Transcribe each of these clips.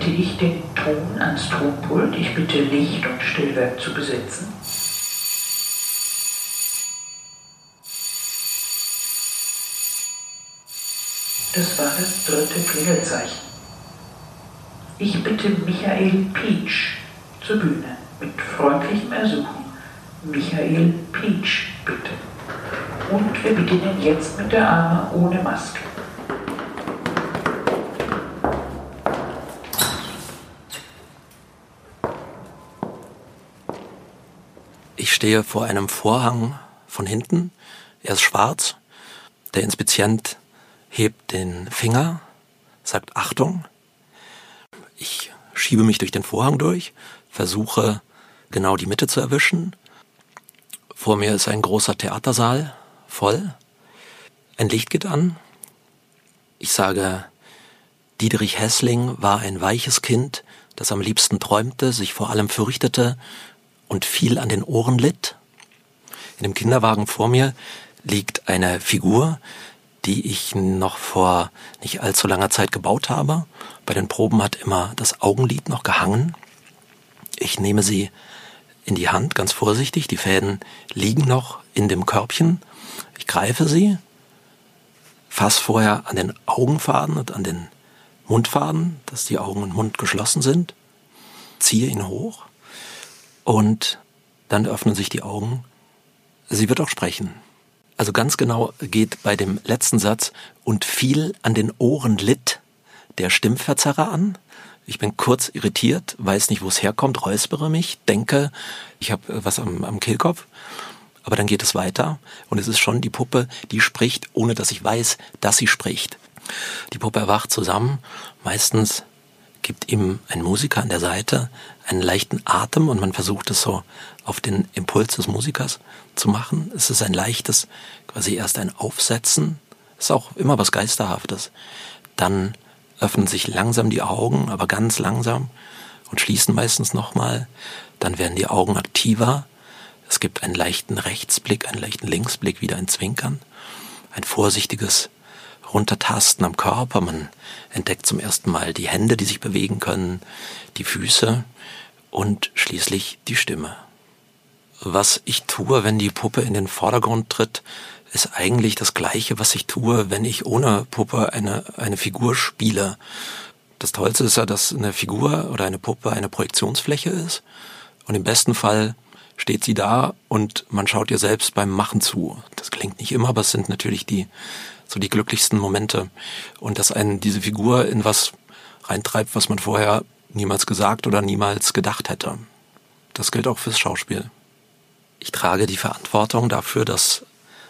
bitte ich den Ton ans Tonpult. Ich bitte Licht und Stillwerk zu besetzen. Das war das dritte Klingelzeichen. Ich bitte Michael Peach zur Bühne mit freundlichem Ersuchen. Michael Peach, bitte. Und wir beginnen jetzt mit der Arme ohne Maske. Ich stehe vor einem Vorhang von hinten. Er ist schwarz. Der Inspizient hebt den Finger, sagt Achtung. Ich schiebe mich durch den Vorhang durch, versuche genau die Mitte zu erwischen. Vor mir ist ein großer Theatersaal, voll. Ein Licht geht an. Ich sage, Dietrich Hessling war ein weiches Kind, das am liebsten träumte, sich vor allem fürchtete und viel an den Ohren litt. In dem Kinderwagen vor mir liegt eine Figur, die ich noch vor nicht allzu langer Zeit gebaut habe. Bei den Proben hat immer das Augenlid noch gehangen. Ich nehme sie in die Hand, ganz vorsichtig. Die Fäden liegen noch in dem Körbchen. Ich greife sie, fass vorher an den Augenfaden und an den Mundfaden, dass die Augen und Mund geschlossen sind, ziehe ihn hoch und dann öffnen sich die Augen. Sie wird auch sprechen. Also ganz genau geht bei dem letzten Satz und viel an den Ohren litt der Stimmverzerrer an. Ich bin kurz irritiert, weiß nicht, wo es herkommt, räuspere mich, denke, ich habe was am, am Kehlkopf. Aber dann geht es weiter und es ist schon die Puppe, die spricht, ohne dass ich weiß, dass sie spricht. Die Puppe erwacht zusammen. Meistens gibt ihm ein Musiker an der Seite einen leichten Atem und man versucht es so auf den Impuls des Musikers zu machen. Es ist ein leichtes, quasi erst ein Aufsetzen. Es ist auch immer was Geisterhaftes. Dann öffnen sich langsam die Augen, aber ganz langsam und schließen meistens nochmal. Dann werden die Augen aktiver. Es gibt einen leichten Rechtsblick, einen leichten Linksblick, wieder ein Zwinkern, ein vorsichtiges Runtertasten am Körper. Man entdeckt zum ersten Mal die Hände, die sich bewegen können, die Füße und schließlich die Stimme. Was ich tue, wenn die Puppe in den Vordergrund tritt, ist eigentlich das Gleiche, was ich tue, wenn ich ohne Puppe eine, eine Figur spiele. Das Tollste ist ja, dass eine Figur oder eine Puppe eine Projektionsfläche ist. Und im besten Fall steht sie da und man schaut ihr selbst beim Machen zu. Das klingt nicht immer, aber es sind natürlich die, so die glücklichsten Momente. Und dass einen diese Figur in was reintreibt, was man vorher niemals gesagt oder niemals gedacht hätte. Das gilt auch fürs Schauspiel. Ich trage die Verantwortung dafür, dass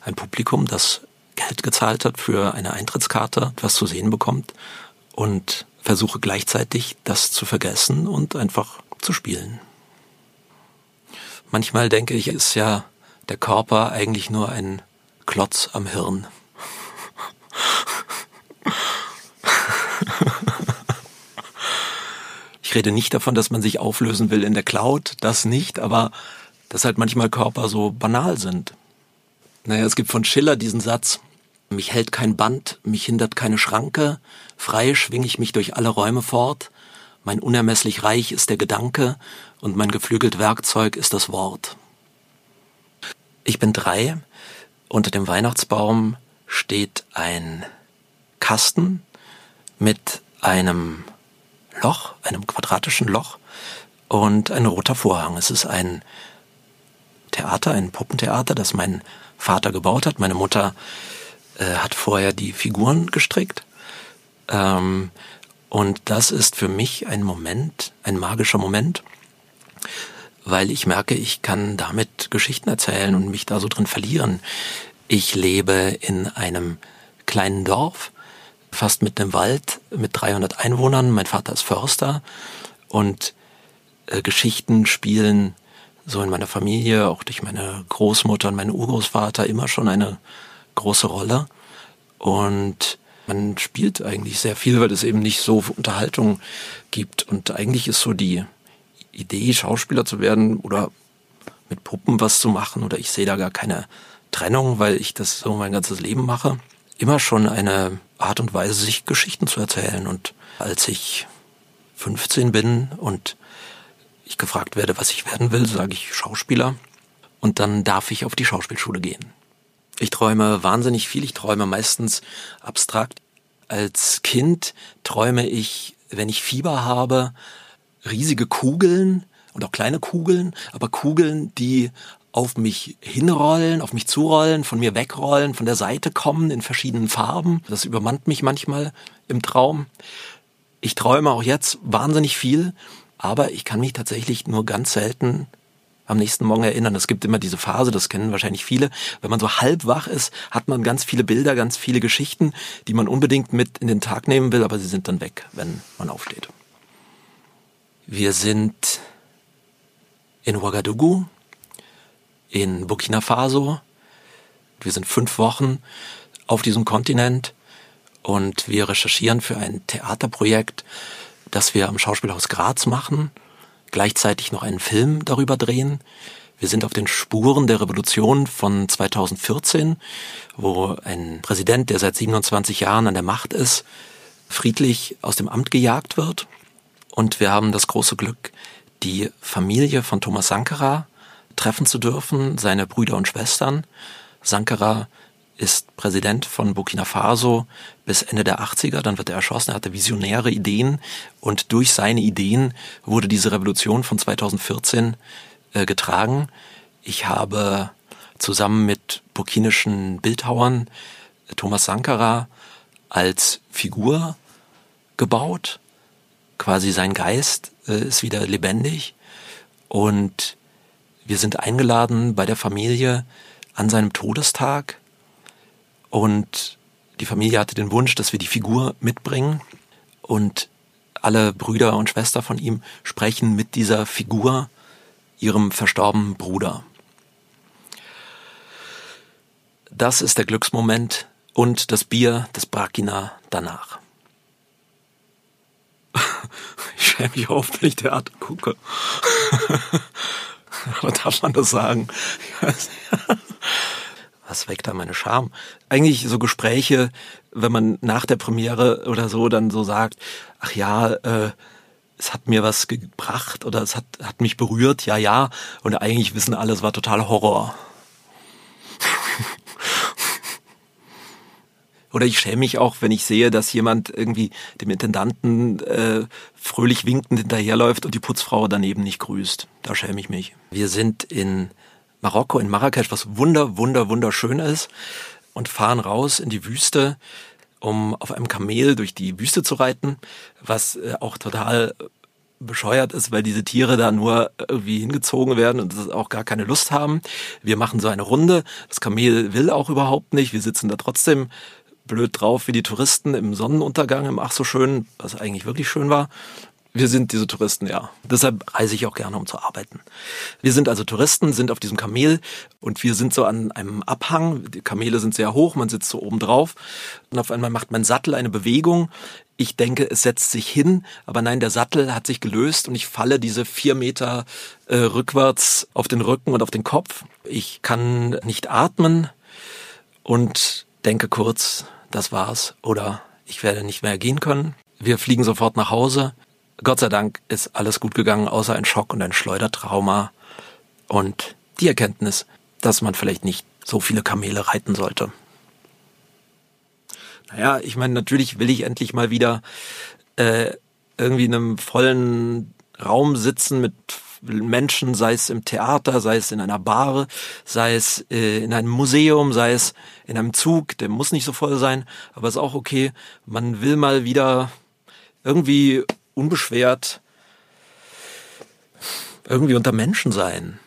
ein Publikum, das Geld gezahlt hat für eine Eintrittskarte, etwas zu sehen bekommt und versuche gleichzeitig das zu vergessen und einfach zu spielen. Manchmal denke ich, ist ja der Körper eigentlich nur ein Klotz am Hirn. Ich rede nicht davon, dass man sich auflösen will in der Cloud, das nicht, aber dass halt manchmal Körper so banal sind. Naja, es gibt von Schiller diesen Satz, mich hält kein Band, mich hindert keine Schranke, frei schwing ich mich durch alle Räume fort, mein unermesslich Reich ist der Gedanke und mein geflügelt Werkzeug ist das Wort. Ich bin drei, unter dem Weihnachtsbaum steht ein Kasten mit einem Loch, einem quadratischen Loch und ein roter Vorhang. Es ist ein Theater, ein Puppentheater, das mein Vater gebaut hat. Meine Mutter äh, hat vorher die Figuren gestrickt. Ähm, und das ist für mich ein Moment, ein magischer Moment, weil ich merke, ich kann damit Geschichten erzählen und mich da so drin verlieren. Ich lebe in einem kleinen Dorf, fast mit einem Wald, mit 300 Einwohnern. Mein Vater ist Förster und äh, Geschichten spielen so in meiner Familie, auch durch meine Großmutter und meinen Urgroßvater immer schon eine große Rolle. Und man spielt eigentlich sehr viel, weil es eben nicht so Unterhaltung gibt. Und eigentlich ist so die Idee, Schauspieler zu werden oder mit Puppen was zu machen, oder ich sehe da gar keine Trennung, weil ich das so mein ganzes Leben mache, immer schon eine Art und Weise, sich Geschichten zu erzählen. Und als ich 15 bin und ich gefragt werde, was ich werden will, sage ich Schauspieler. Und dann darf ich auf die Schauspielschule gehen. Ich träume wahnsinnig viel. Ich träume meistens abstrakt. Als Kind träume ich, wenn ich Fieber habe, riesige Kugeln und auch kleine Kugeln, aber Kugeln, die auf mich hinrollen, auf mich zurollen, von mir wegrollen, von der Seite kommen in verschiedenen Farben. Das übermannt mich manchmal im Traum. Ich träume auch jetzt wahnsinnig viel, aber ich kann mich tatsächlich nur ganz selten am nächsten Morgen erinnern. Es gibt immer diese Phase, das kennen wahrscheinlich viele. Wenn man so halb wach ist, hat man ganz viele Bilder, ganz viele Geschichten, die man unbedingt mit in den Tag nehmen will, aber sie sind dann weg, wenn man aufsteht. Wir sind in Ouagadougou, in Burkina Faso. Wir sind fünf Wochen auf diesem Kontinent und wir recherchieren für ein Theaterprojekt, das wir am Schauspielhaus Graz machen gleichzeitig noch einen Film darüber drehen. Wir sind auf den Spuren der Revolution von 2014, wo ein Präsident, der seit 27 Jahren an der Macht ist, friedlich aus dem Amt gejagt wird. Und wir haben das große Glück, die Familie von Thomas Sankara treffen zu dürfen, seine Brüder und Schwestern. Sankara ist Präsident von Burkina Faso bis Ende der 80er, dann wird er erschossen, er hatte visionäre Ideen und durch seine Ideen wurde diese Revolution von 2014 äh, getragen. Ich habe zusammen mit burkinischen Bildhauern äh, Thomas Sankara als Figur gebaut. Quasi sein Geist äh, ist wieder lebendig und wir sind eingeladen bei der Familie an seinem Todestag und die Familie hatte den Wunsch, dass wir die Figur mitbringen. Und alle Brüder und Schwester von ihm sprechen mit dieser Figur, ihrem verstorbenen Bruder. Das ist der Glücksmoment und das Bier, das Brakina danach. Ich schäme mich auf, wenn ich Theater gucke. Darf man das sagen? was weckt da meine Scham? Eigentlich so Gespräche, wenn man nach der Premiere oder so dann so sagt, ach ja, äh, es hat mir was gebracht oder es hat, hat mich berührt, ja, ja. Und eigentlich wissen alle, es war total Horror. Oder ich schäme mich auch, wenn ich sehe, dass jemand irgendwie dem Intendanten äh, fröhlich winkend hinterherläuft und die Putzfrau daneben nicht grüßt. Da schäme ich mich. Wir sind in Marokko, in Marrakesch, was wunder, wunder, wunderschön ist und fahren raus in die Wüste, um auf einem Kamel durch die Wüste zu reiten, was äh, auch total bescheuert ist, weil diese Tiere da nur irgendwie hingezogen werden und das auch gar keine Lust haben. Wir machen so eine Runde. Das Kamel will auch überhaupt nicht. Wir sitzen da trotzdem blöd drauf wie die Touristen im Sonnenuntergang im Ach so schön, was eigentlich wirklich schön war. Wir sind diese Touristen, ja. Deshalb reise ich auch gerne, um zu arbeiten. Wir sind also Touristen, sind auf diesem Kamel und wir sind so an einem Abhang. Die Kamele sind sehr hoch, man sitzt so oben drauf und auf einmal macht mein Sattel eine Bewegung. Ich denke, es setzt sich hin, aber nein, der Sattel hat sich gelöst und ich falle diese vier Meter äh, rückwärts auf den Rücken und auf den Kopf. Ich kann nicht atmen und denke kurz, das war's oder ich werde nicht mehr gehen können. Wir fliegen sofort nach Hause. Gott sei Dank ist alles gut gegangen, außer ein Schock und ein Schleudertrauma und die Erkenntnis, dass man vielleicht nicht so viele Kamele reiten sollte. Naja, ich meine, natürlich will ich endlich mal wieder äh, irgendwie in einem vollen Raum sitzen mit Menschen, sei es im Theater, sei es in einer Bar, sei es äh, in einem Museum, sei es in einem Zug, der muss nicht so voll sein, aber ist auch okay. Man will mal wieder irgendwie unbeschwert irgendwie unter Menschen sein.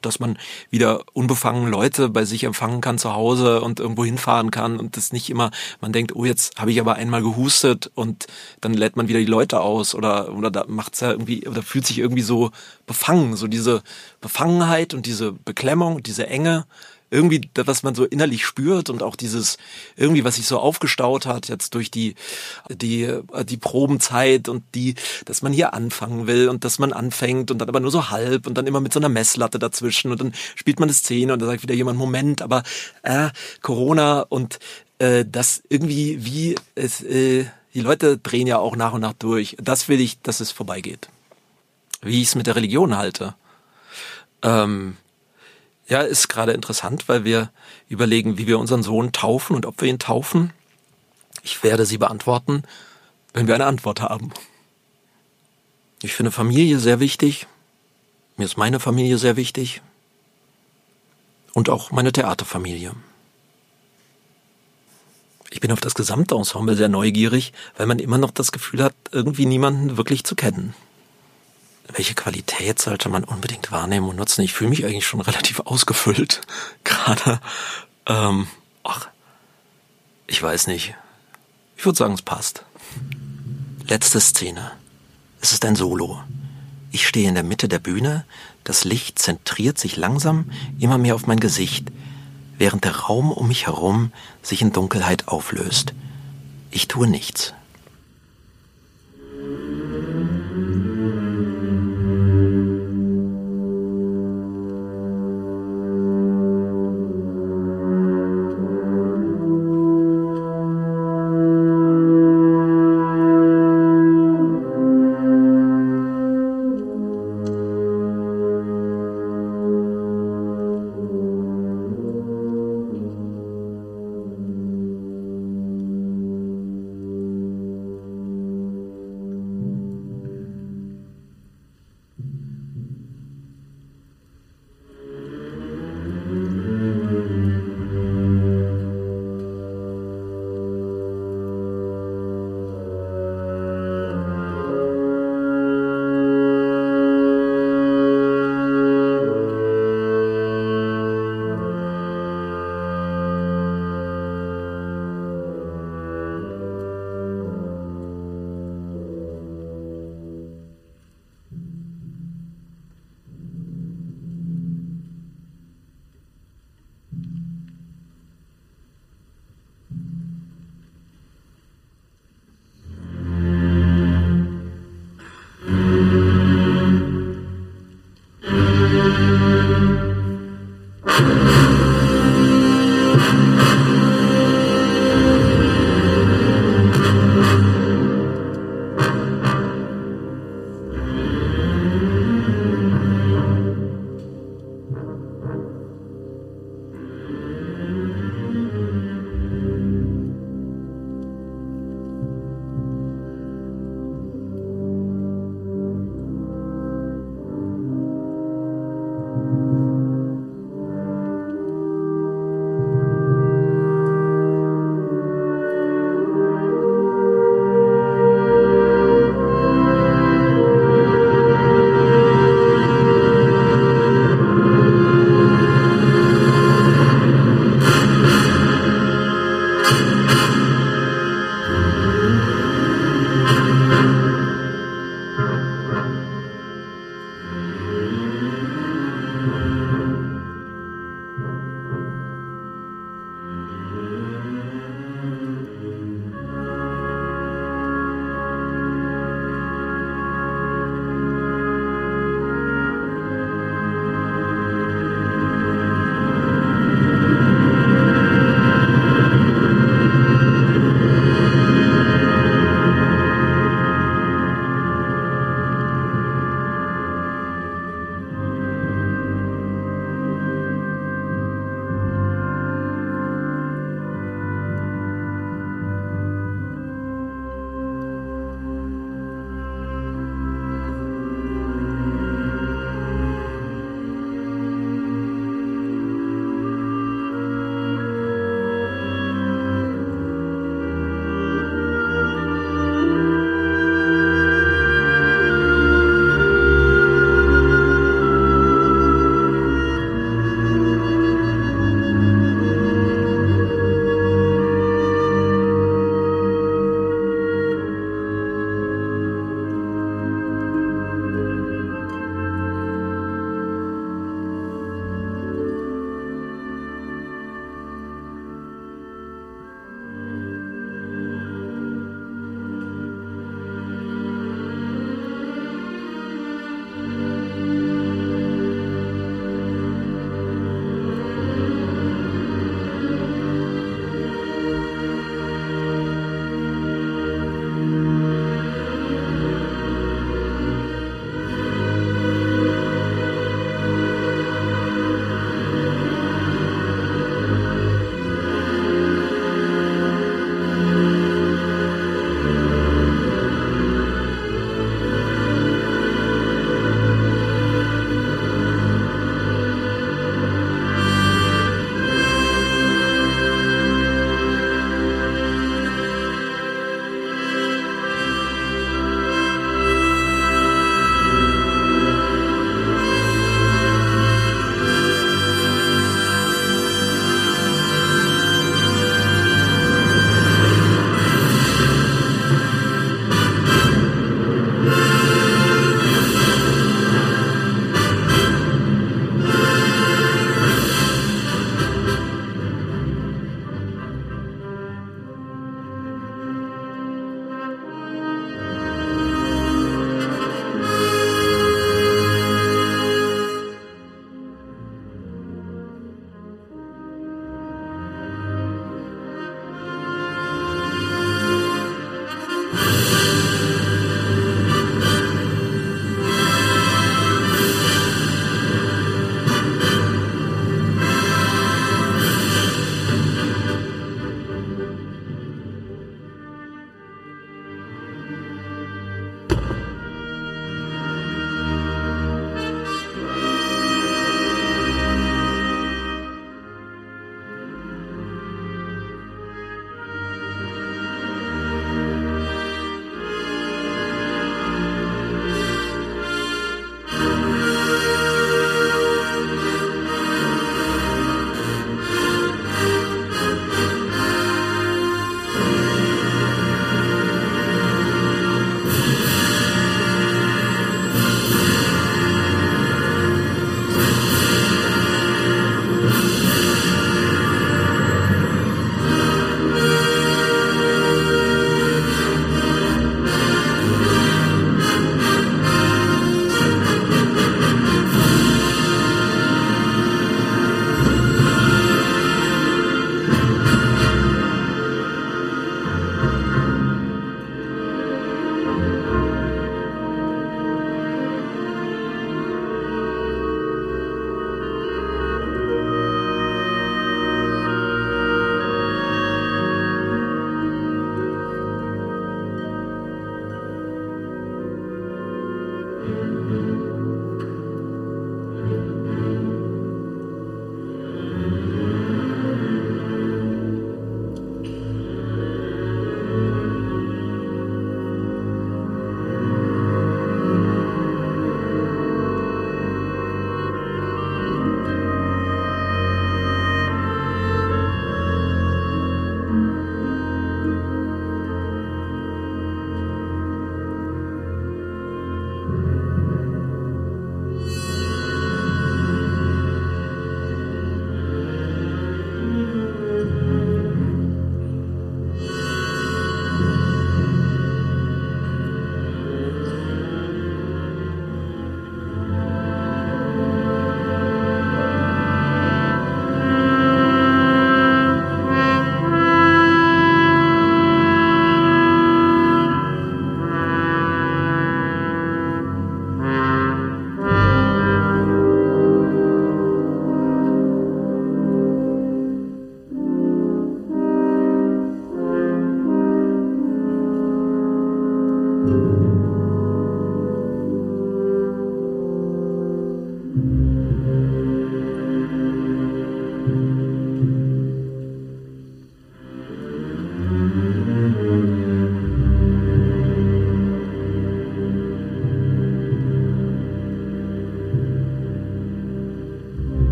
Dass man wieder unbefangen Leute bei sich empfangen kann zu Hause und irgendwo hinfahren kann und das nicht immer, man denkt, oh, jetzt habe ich aber einmal gehustet und dann lädt man wieder die Leute aus oder, oder da macht's ja irgendwie, oder fühlt sich irgendwie so befangen, so diese Befangenheit und diese Beklemmung, diese Enge, irgendwie, was man so innerlich spürt und auch dieses irgendwie, was sich so aufgestaut hat jetzt durch die die die Probenzeit und die, dass man hier anfangen will und dass man anfängt und dann aber nur so halb und dann immer mit so einer Messlatte dazwischen und dann spielt man eine Szene und da sagt wieder jemand Moment, aber äh, Corona und äh, das irgendwie wie es äh, Die Leute drehen ja auch nach und nach durch. Das will ich, dass es vorbeigeht. Wie ich es mit der Religion halte. Ähm, ja, ist gerade interessant, weil wir überlegen, wie wir unseren Sohn taufen und ob wir ihn taufen. Ich werde sie beantworten, wenn wir eine Antwort haben. Ich finde Familie sehr wichtig. Mir ist meine Familie sehr wichtig. Und auch meine Theaterfamilie. Ich bin auf das gesamte Ensemble sehr neugierig, weil man immer noch das Gefühl hat, irgendwie niemanden wirklich zu kennen. Welche Qualität sollte man unbedingt wahrnehmen und nutzen? Ich fühle mich eigentlich schon relativ ausgefüllt. Gerade, ähm, ach, ich weiß nicht. Ich würde sagen, es passt. Letzte Szene. Es ist ein Solo. Ich stehe in der Mitte der Bühne, das Licht zentriert sich langsam immer mehr auf mein Gesicht während der Raum um mich herum sich in Dunkelheit auflöst. Ich tue nichts.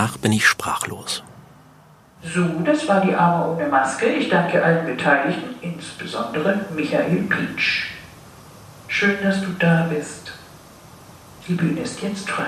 Danach bin ich sprachlos. So, das war die Arme ohne Maske. Ich danke allen Beteiligten, insbesondere Michael Pietsch. Schön, dass du da bist. Die Bühne ist jetzt frei.